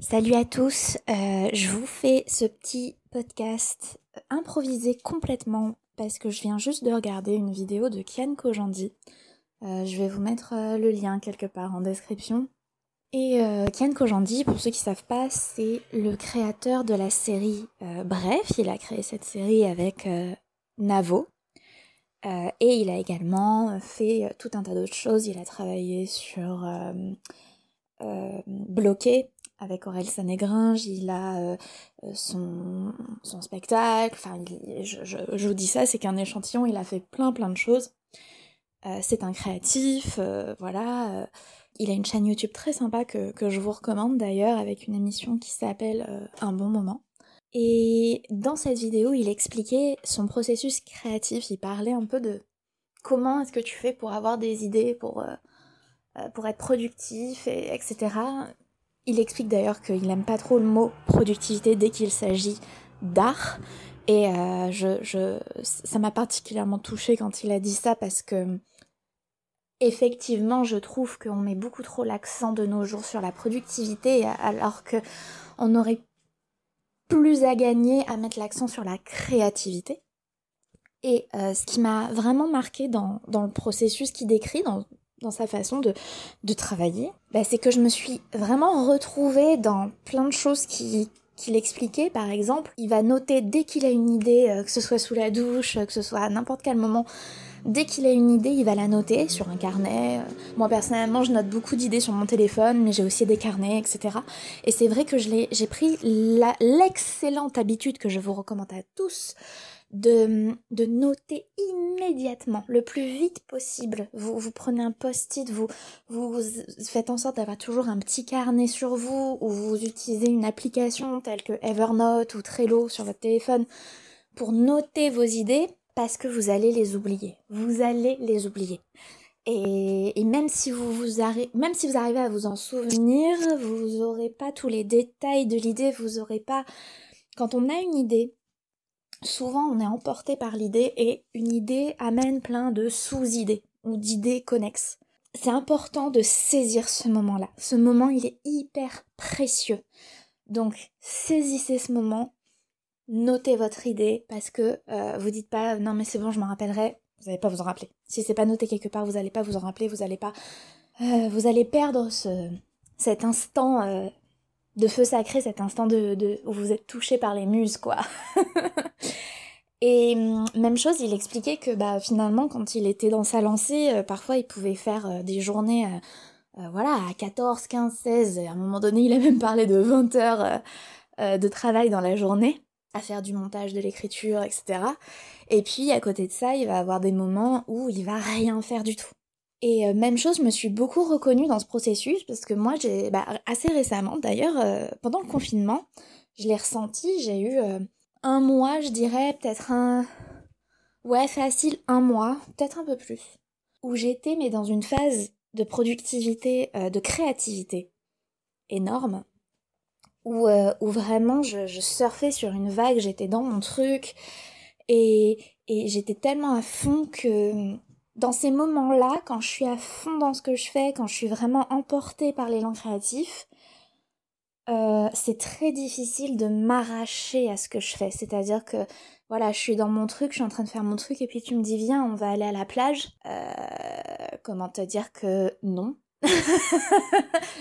Salut à tous, euh, je vous fais ce petit podcast improvisé complètement parce que je viens juste de regarder une vidéo de Kian Kojandi. Euh, je vais vous mettre euh, le lien quelque part en description. Et Kian Kojandi, pour ceux qui savent pas, c'est le créateur de la série Bref. Il a créé cette série avec Navo. et il a également fait tout un tas d'autres choses. Il a travaillé sur Bloqué, avec Aurel Sanégringe, il a euh, euh, son, son, spectacle, enfin je, je, vous dis ça, c'est qu'un échantillon, il a fait plein plein de choses. Euh, c'est un créatif, voilà. il a une chaîne YouTube très sympa que, que je vous recommande d'ailleurs, avec une émission qui s'appelle Un bon moment. Et dans cette vidéo, il expliquait son processus créatif, il parlait un peu de comment est-ce que tu fais pour avoir des idées, pour, pour être productif, et, etc. Il explique d'ailleurs qu'il n'aime pas trop le mot productivité dès qu'il s'agit d'art. Et euh, je, ça m'a particulièrement touchée quand il a dit ça parce que effectivement, je trouve qu'on met beaucoup trop l'accent de nos jours sur la productivité alors que on aurait plus à gagner à mettre l'accent sur la créativité. Et euh, ce qui m'a vraiment marqué dans, le processus qu'il décrit, dans sa façon de, travailler, bah, c'est que je me suis vraiment retrouvée dans plein de choses qui qu'il expliquait par exemple, il va noter dès qu'il a une idée, euh, que ce soit sous la douche, euh, que ce soit à n'importe quel moment, dès qu'il a une idée, il va la noter sur un carnet. Moi personnellement, je note beaucoup d'idées sur mon téléphone, mais j'ai aussi des carnets, etc. Et c'est vrai que j'ai pris l'excellente habitude que je vous recommande à tous de, de noter immédiatement, le plus vite possible. Vous, vous prenez un post-it, vous, vous faites en sorte d'avoir toujours un petit carnet sur vous, ou vous utilisez une application telle que Evernote ou Trello sur votre téléphone pour noter vos idées, parce que vous allez les oublier. Vous allez les oublier. Et, et, même si vous vous même si vous arrivez à vous en souvenir, vous aurez pas tous les détails de l'idée, vous aurez pas. Quand on a une idée, souvent on est emporté par l'idée et une idée amène plein de sous-idées ou d'idées connexes. C'est important de saisir ce moment-là. Ce moment, il est hyper précieux. Donc, saisissez ce moment, notez votre idée parce que euh, vous dites pas non mais c'est bon, je m'en rappellerai. Vous n'allez pas vous en rappeler. Si c'est pas noté quelque part, vous n'allez pas vous en rappeler. Vous allez pas, euh, vous allez perdre ce, cet instant euh, de feu sacré, cet instant de, où vous êtes touché par les muses, quoi. Et hum, même chose, il expliquait que bah, finalement, quand il était dans sa lancée, euh, parfois il pouvait faire euh, des journées euh, voilà, à 14, 15, 16. Et à un moment donné, il a même parlé de 20 heures de travail dans la journée, à faire du montage, de l'écriture, etc. Et puis, à côté de ça, il va avoir des moments où il va rien faire du tout. Et euh, même chose, je me suis beaucoup reconnue dans ce processus parce que moi, j'ai bah, assez récemment, d'ailleurs, euh, pendant le confinement, je l'ai ressenti. J'ai eu euh, un mois, je dirais, peut-être un, ouais, facile un mois, peut-être un peu plus, où j'étais mais dans une phase de productivité, de créativité énorme, où, où vraiment je, je surfais sur une vague, j'étais dans mon truc et, et j'étais tellement à fond que dans ces moments-là, quand je suis à fond dans ce que je fais, quand je suis vraiment emportée par l'élan créatif, euh, c'est très difficile de m'arracher à ce que je fais. C'est-à-dire que, voilà, je suis dans mon truc, je suis en train de faire mon truc, et puis tu me dis, viens, on va aller à la plage. Euh, comment te dire que non?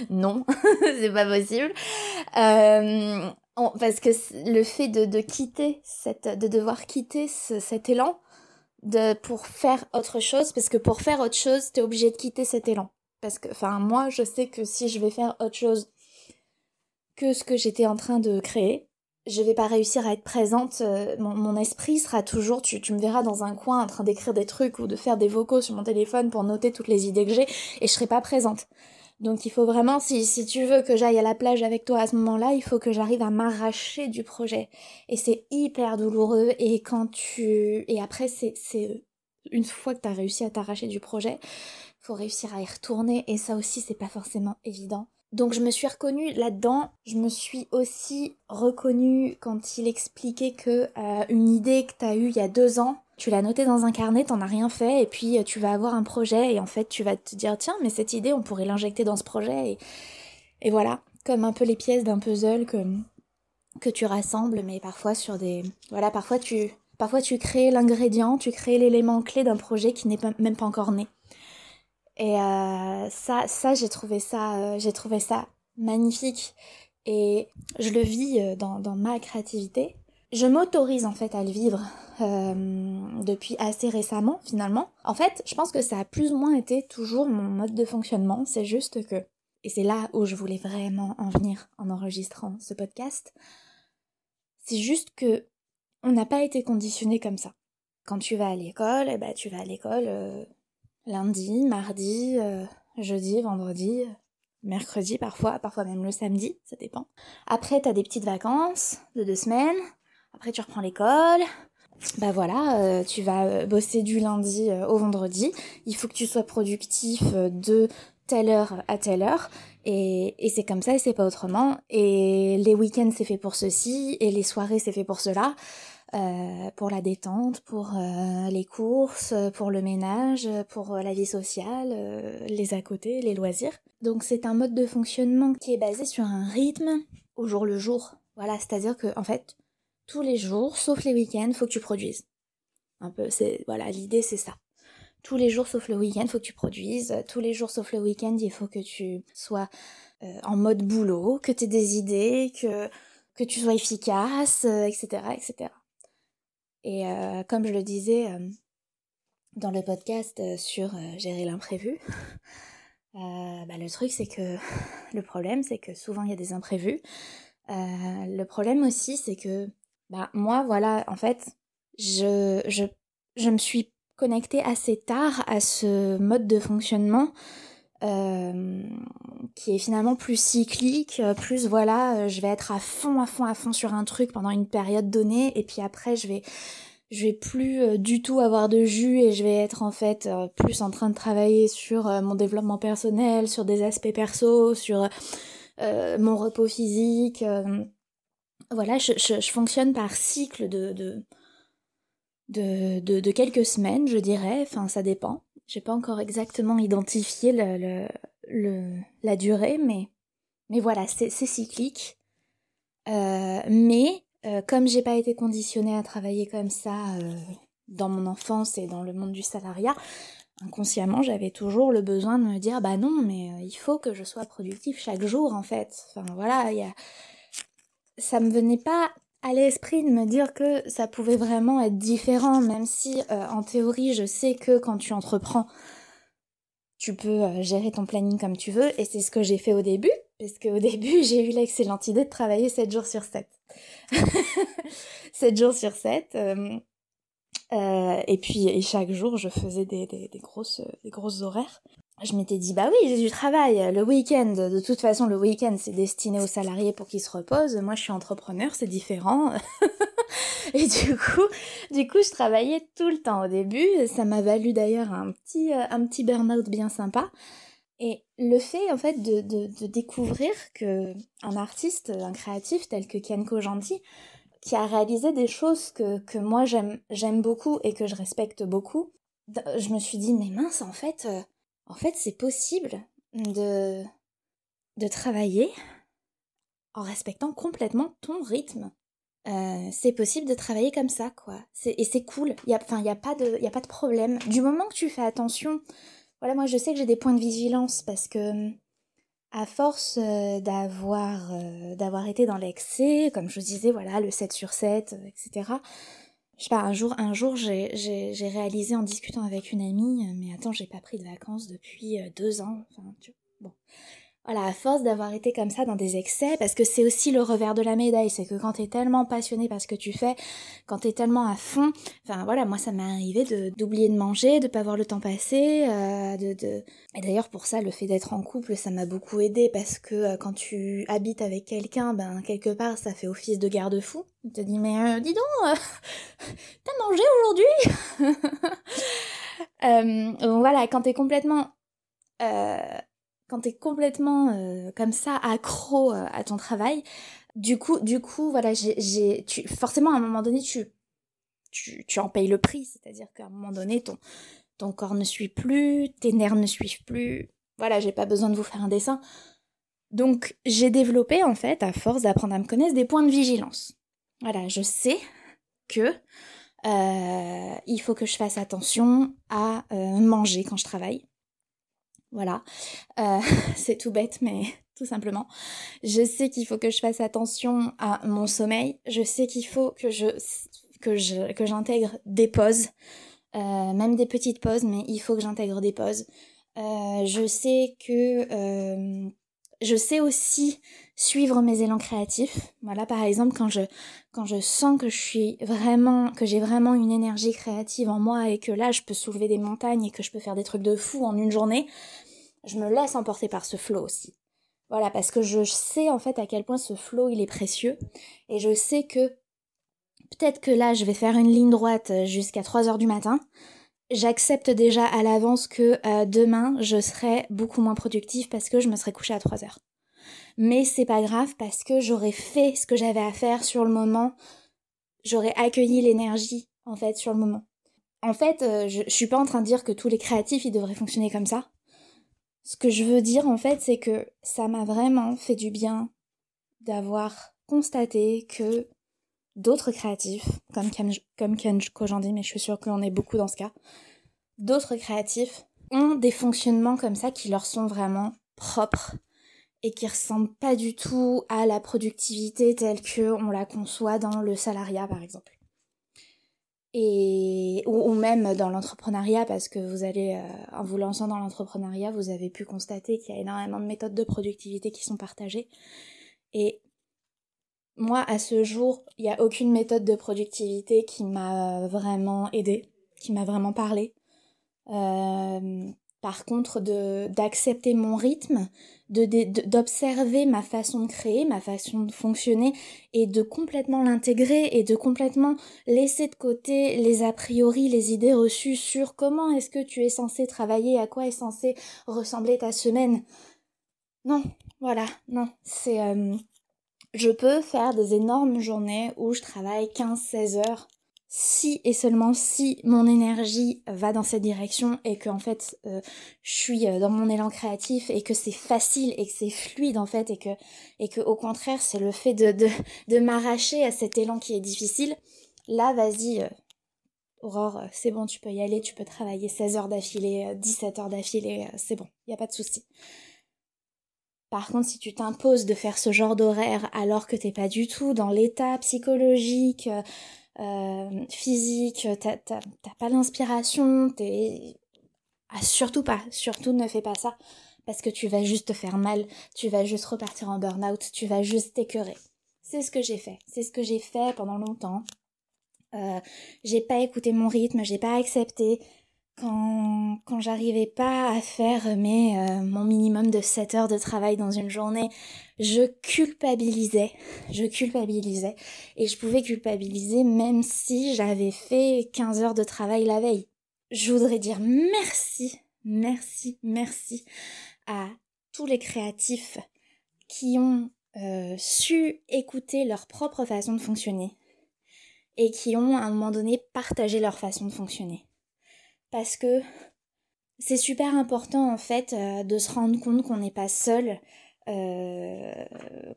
Non, c'est pas possible. Euh, parce que le fait de, quitter, cette, de devoir quitter cet élan, de, pour faire autre chose, parce que pour faire autre chose, t'es obligé de quitter cet élan. Parce que, enfin, moi, je sais que si je vais faire autre chose que ce que j'étais en train de créer, je vais pas réussir à être présente. Euh, mon, esprit sera toujours, tu, tu me verras dans un coin en train d'écrire des trucs ou de faire des vocaux sur mon téléphone pour noter toutes les idées que j'ai, et je serai pas présente. Donc il faut vraiment, si, si tu veux que j'aille à la plage avec toi à ce moment-là, il faut que j'arrive à m'arracher du projet. Et c'est hyper douloureux. Et quand tu... Et après, c'est une fois que tu réussi à t'arracher du projet, faut réussir à y retourner. Et ça aussi, c'est pas forcément évident. Donc je me suis reconnue là-dedans. Je me suis aussi reconnue quand il expliquait que euh, une idée que tu as eue il y a deux ans, tu l'as notée dans un carnet, t'en as rien fait, et puis euh, tu vas avoir un projet, et en fait tu vas te dire tiens, mais cette idée, on pourrait l'injecter dans ce projet, et, voilà, comme un peu les pièces d'un puzzle que, tu rassembles, mais parfois sur des... Voilà, parfois tu, parfois tu crées l'ingrédient, tu crées l'élément clé d'un projet qui n'est même pas encore né. Et euh, ça, ça j'ai trouvé ça, euh, j'ai trouvé ça magnifique. Et je le vis dans ma créativité. Je m'autorise en fait à le vivre depuis assez récemment finalement. En fait, je pense que ça a plus ou moins été toujours mon mode de fonctionnement. C'est juste que, et c'est là où je voulais vraiment en venir en enregistrant ce podcast, c'est juste que on n'a pas été conditionné comme ça. Quand tu vas à l'école, eh ben, tu vas à l'école lundi, mardi, euh, jeudi, vendredi, mercredi parfois, parfois même le samedi, ça dépend. Après, t'as des petites vacances de deux semaines. Après, tu reprends l'école. Bah voilà, euh, tu vas euh, bosser du lundi au vendredi. Il faut que tu sois productif de telle heure à telle heure. Et, c'est comme ça et c'est pas autrement. Et les week-ends c'est fait pour ceci et les soirées c'est fait pour cela. Euh, pour la détente, pour euh, les courses, pour le ménage, pour euh, la vie sociale, les à côté, les loisirs. Donc c'est un mode de fonctionnement qui est basé sur un rythme au jour le jour. Voilà, c'est-à-dire que en fait, tous les jours, sauf les week-ends, faut que tu produises. Un peu, c'est voilà, l'idée c'est ça. Tous les jours sauf le week-end, faut que tu produises. Tous les jours sauf le week-end, il faut que tu sois en mode boulot, que tu aies des idées, que tu sois efficace, etc., etc. Et euh, comme je le disais euh, dans le podcast euh, sur gérer l'imprévu, bah, le truc c'est que le problème c'est que souvent il y a des imprévus. le problème aussi c'est que bah, moi voilà en fait je, je, je me suis connectée assez tard à ce mode de fonctionnement euh, qui est finalement plus cyclique, plus voilà, euh, je vais être à fond, à fond, à fond sur un truc pendant une période donnée, et puis après je vais, je vais plus euh, du tout avoir de jus et je vais être en fait plus en train de travailler sur mon développement personnel, sur des aspects perso, sur mon repos physique. Voilà, je, je, fonctionne par cycle de, de, de, de, quelques semaines, je dirais, enfin ça dépend. J'ai pas encore exactement identifié le, le, la durée, mais, mais voilà, c'est cyclique. Euh, mais euh, comme j'ai pas été conditionnée à travailler comme ça euh, dans mon enfance et dans le monde du salariat, inconsciemment j'avais toujours le besoin de me dire bah non mais il faut que je sois productif chaque jour en fait. Enfin voilà, y a... ça me venait pas à l'esprit de me dire que ça pouvait vraiment être différent, même si euh, en théorie je sais que quand tu entreprends, tu peux euh, gérer ton planning comme tu veux, et c'est ce que j'ai fait au début, parce qu'au début j'ai eu l'excellente idée de travailler 7 jours sur 7. 7 jours sur 7. Euh, et puis et chaque jour je faisais des, des, grosses, des grosses horaires je m'étais dit bah oui j'ai du travail le week-end. De toute façon le week-end c'est destiné aux salariés pour qu'ils se reposent. Moi je suis entrepreneur c'est différent. Et du coup du coup je travaillais tout le temps. Au début ça m'a valu d'ailleurs un petit euh, un petit burn-out bien sympa. Et le fait en fait de, de, découvrir que un artiste un créatif tel que Kenko Gentil qui a réalisé des choses que, que moi j'aime j'aime beaucoup et que je respecte beaucoup je me suis dit mais mince en fait euh, en fait, c'est possible de, de travailler en respectant complètement ton rythme. Euh, c'est possible de travailler comme ça, quoi. Et c'est cool. Il n'y a, pas de, pas de problème. Du moment que tu fais attention, voilà, moi je sais que j'ai des points de vigilance parce que à force euh, d'avoir euh, d'avoir été dans l'excès, comme je vous disais, voilà, le 7 sur 7, etc., je sais pas, un jour, un jour, j'ai réalisé en discutant avec une amie, mais attends, j'ai pas pris de vacances depuis euh, deux ans. Enfin, tu... bon. Voilà, à force d'avoir été comme ça dans des excès, parce que c'est aussi le revers de la médaille, c'est que quand t'es tellement passionné par ce que tu fais, quand t'es tellement à fond, enfin voilà, moi ça m'est arrivé de d'oublier de manger, de pas voir le temps passer, euh, de, de... Et d'ailleurs pour ça, le fait d'être en couple, ça m'a beaucoup aidé, parce que euh, quand tu habites avec quelqu'un, ben quelque part ça fait office de garde-fou. Tu te dis mais euh, dis donc, t'as mangé aujourd'hui? Euh, voilà, quand t'es complètement euh, quand t'es complètement euh, comme ça accro euh, à ton travail, du coup, du coup, voilà, j'ai, tu, forcément à un moment donné, tu, tu, tu en payes le prix, c'est-à-dire qu'à un moment donné, ton, ton corps ne suit plus, tes nerfs ne suivent plus. Voilà, j'ai pas besoin de vous faire un dessin. Donc, j'ai développé en fait, à force d'apprendre à me connaître, des points de vigilance. Voilà, je sais que euh, il faut que je fasse attention à manger quand je travaille. Voilà, euh, c'est tout bête, mais tout simplement. Je sais qu'il faut que je fasse attention à mon sommeil. Je sais qu'il faut que je j'intègre des pauses, euh, même des petites pauses, mais il faut que j'intègre des pauses. Euh, je sais que je sais aussi suivre mes élans créatifs. Voilà, par exemple, quand je, quand je sens que je suis vraiment, que j'ai vraiment une énergie créative en moi et que là, je peux soulever des montagnes et que je peux faire des trucs de fou en une journée, je me laisse emporter par ce flow aussi. Voilà, parce que je sais en fait à quel point ce flow il est précieux et je sais que peut-être que là, je vais faire une ligne droite jusqu'à 3 heures du matin. J'accepte déjà à l'avance que euh, demain, je serai beaucoup moins productive parce que je me serai couchée à 3 heures mais c'est pas grave parce que j'aurais fait ce que j'avais à faire sur le moment, j'aurais accueilli l'énergie en fait sur le moment. En fait, euh, je, je, suis pas en train de dire que tous les créatifs ils devraient fonctionner comme ça. Ce que je veux dire en fait, c'est que ça m'a vraiment fait du bien d'avoir constaté que d'autres créatifs, comme Ken, comme Ken mais je suis sûre qu'on est beaucoup dans ce cas, d'autres créatifs ont des fonctionnements comme ça qui leur sont vraiment propres et qui ressemble pas du tout à la productivité telle que on la conçoit dans le salariat par exemple. Et, ou, même dans l'entrepreneuriat, parce que vous allez, euh, en vous lançant dans l'entrepreneuriat, vous avez pu constater qu'il y a énormément de méthodes de productivité qui sont partagées. Moi, à ce jour, il n'y a aucune méthode de productivité qui m'a vraiment aidé, qui m'a vraiment parlé. Euh, par contre, d'accepter mon rythme, d'observer ma façon de créer, ma façon de fonctionner et de complètement l'intégrer et de complètement laisser de côté les a priori, les idées reçues sur comment est-ce que tu es censé travailler, à quoi est censé ressembler ta semaine. Non, voilà, non, c'est... Euh, je peux faire des énormes journées où je travaille 15-16 heures. Si et seulement si mon énergie va dans cette direction et que en fait euh, je suis euh, dans mon élan créatif et que c'est facile et que c'est fluide en fait et que au contraire c'est le fait de de, de m'arracher à cet élan qui est difficile là vas-y euh, Aurore c'est bon tu peux y aller tu peux travailler 16 heures d'affilée 17 heures d'affilée c'est bon il y a pas de souci par contre, si tu t'imposes de faire ce genre d'horaire alors que t'es pas du tout dans l'état psychologique, euh, physique, t'as pas l'inspiration, t'es... Ah, surtout pas, surtout ne fais pas ça, parce que tu vas juste te faire mal, tu vas juste repartir en burn-out, tu vas juste t'écœurer. C'est ce que j'ai fait, c'est ce que j'ai fait pendant longtemps. Euh, j'ai pas écouté mon rythme, j'ai pas accepté, quand, quand j'arrivais pas à faire mes, euh, mon minimum de 7 heures de travail dans une journée, je culpabilisais, je culpabilisais, et je pouvais culpabiliser même si j'avais fait 15 heures de travail la veille. Je voudrais dire merci, merci, merci à tous les créatifs qui ont euh, su écouter leur propre façon de fonctionner et qui ont à un moment donné partagé leur façon de fonctionner parce que c'est super important en fait euh, de se rendre compte qu'on n'est pas seul, euh,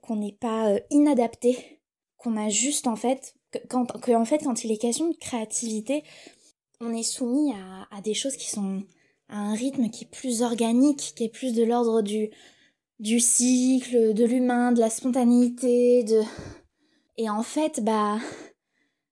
qu'on n'est pas euh, inadapté, qu'on a juste en fait que, quand, fait quand il est question de créativité, on est soumis à, à, des choses qui sont à un rythme qui est plus organique, qui est plus de l'ordre du du cycle, de l'humain, de la spontanéité, de et en fait bah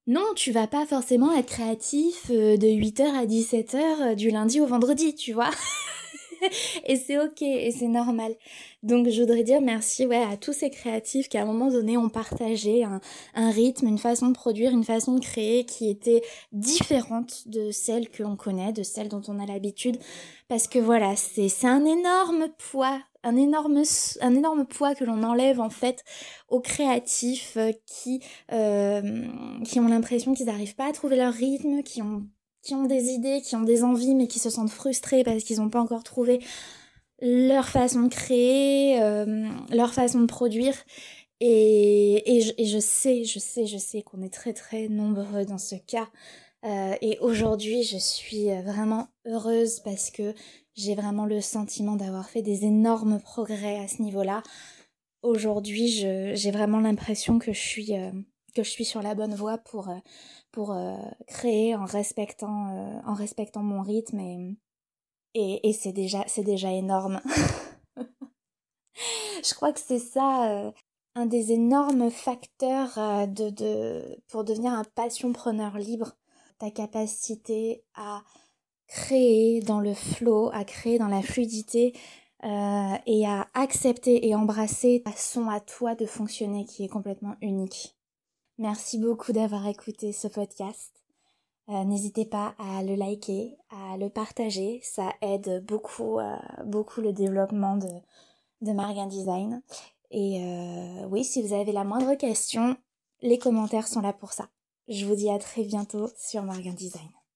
non, tu vas pas forcément être créatif euh, de 8h à 17h euh, du lundi au vendredi, tu vois. et c'est ok, et c'est normal. Donc je voudrais dire merci ouais, à tous ces créatifs qui à un moment donné ont partagé un, rythme, une façon de produire, une façon de créer qui était différente de celle que l'on connaît, de celle dont on a l'habitude. Parce que voilà, c'est un énorme poids un énorme, un énorme poids que l'on enlève en fait aux créatifs euh, qui, euh, qui ont l'impression qu'ils n'arrivent pas à trouver leur rythme, qui ont, qui ont des idées, qui ont des envies mais qui se sentent frustrés parce qu'ils n'ont pas encore trouvé leur façon de créer, euh, leur façon de produire. Et, et, je, je, sais, je sais, je sais qu'on est très très nombreux dans ce cas. Euh, et aujourd'hui, je suis vraiment heureuse parce que j'ai vraiment le sentiment d'avoir fait des énormes progrès à ce niveau-là. Aujourd'hui, j'ai vraiment l'impression que je suis euh, que je suis sur la bonne voie pour euh, pour euh, créer en respectant en respectant mon rythme et et, et c'est déjà énorme. je crois que c'est ça un des énormes facteurs de, de pour devenir un passion preneur libre, ta capacité à créer dans le flow, à créer dans la fluidité euh, et à accepter et embrasser ta façon à toi de fonctionner qui est complètement unique. Merci beaucoup d'avoir écouté ce podcast. Euh, n'hésitez pas à le liker, à le partager, ça aide beaucoup, euh, beaucoup le développement de, de Margin Design. Et oui, si vous avez la moindre question, les commentaires sont là pour ça. Je vous dis à très bientôt sur Margin Design.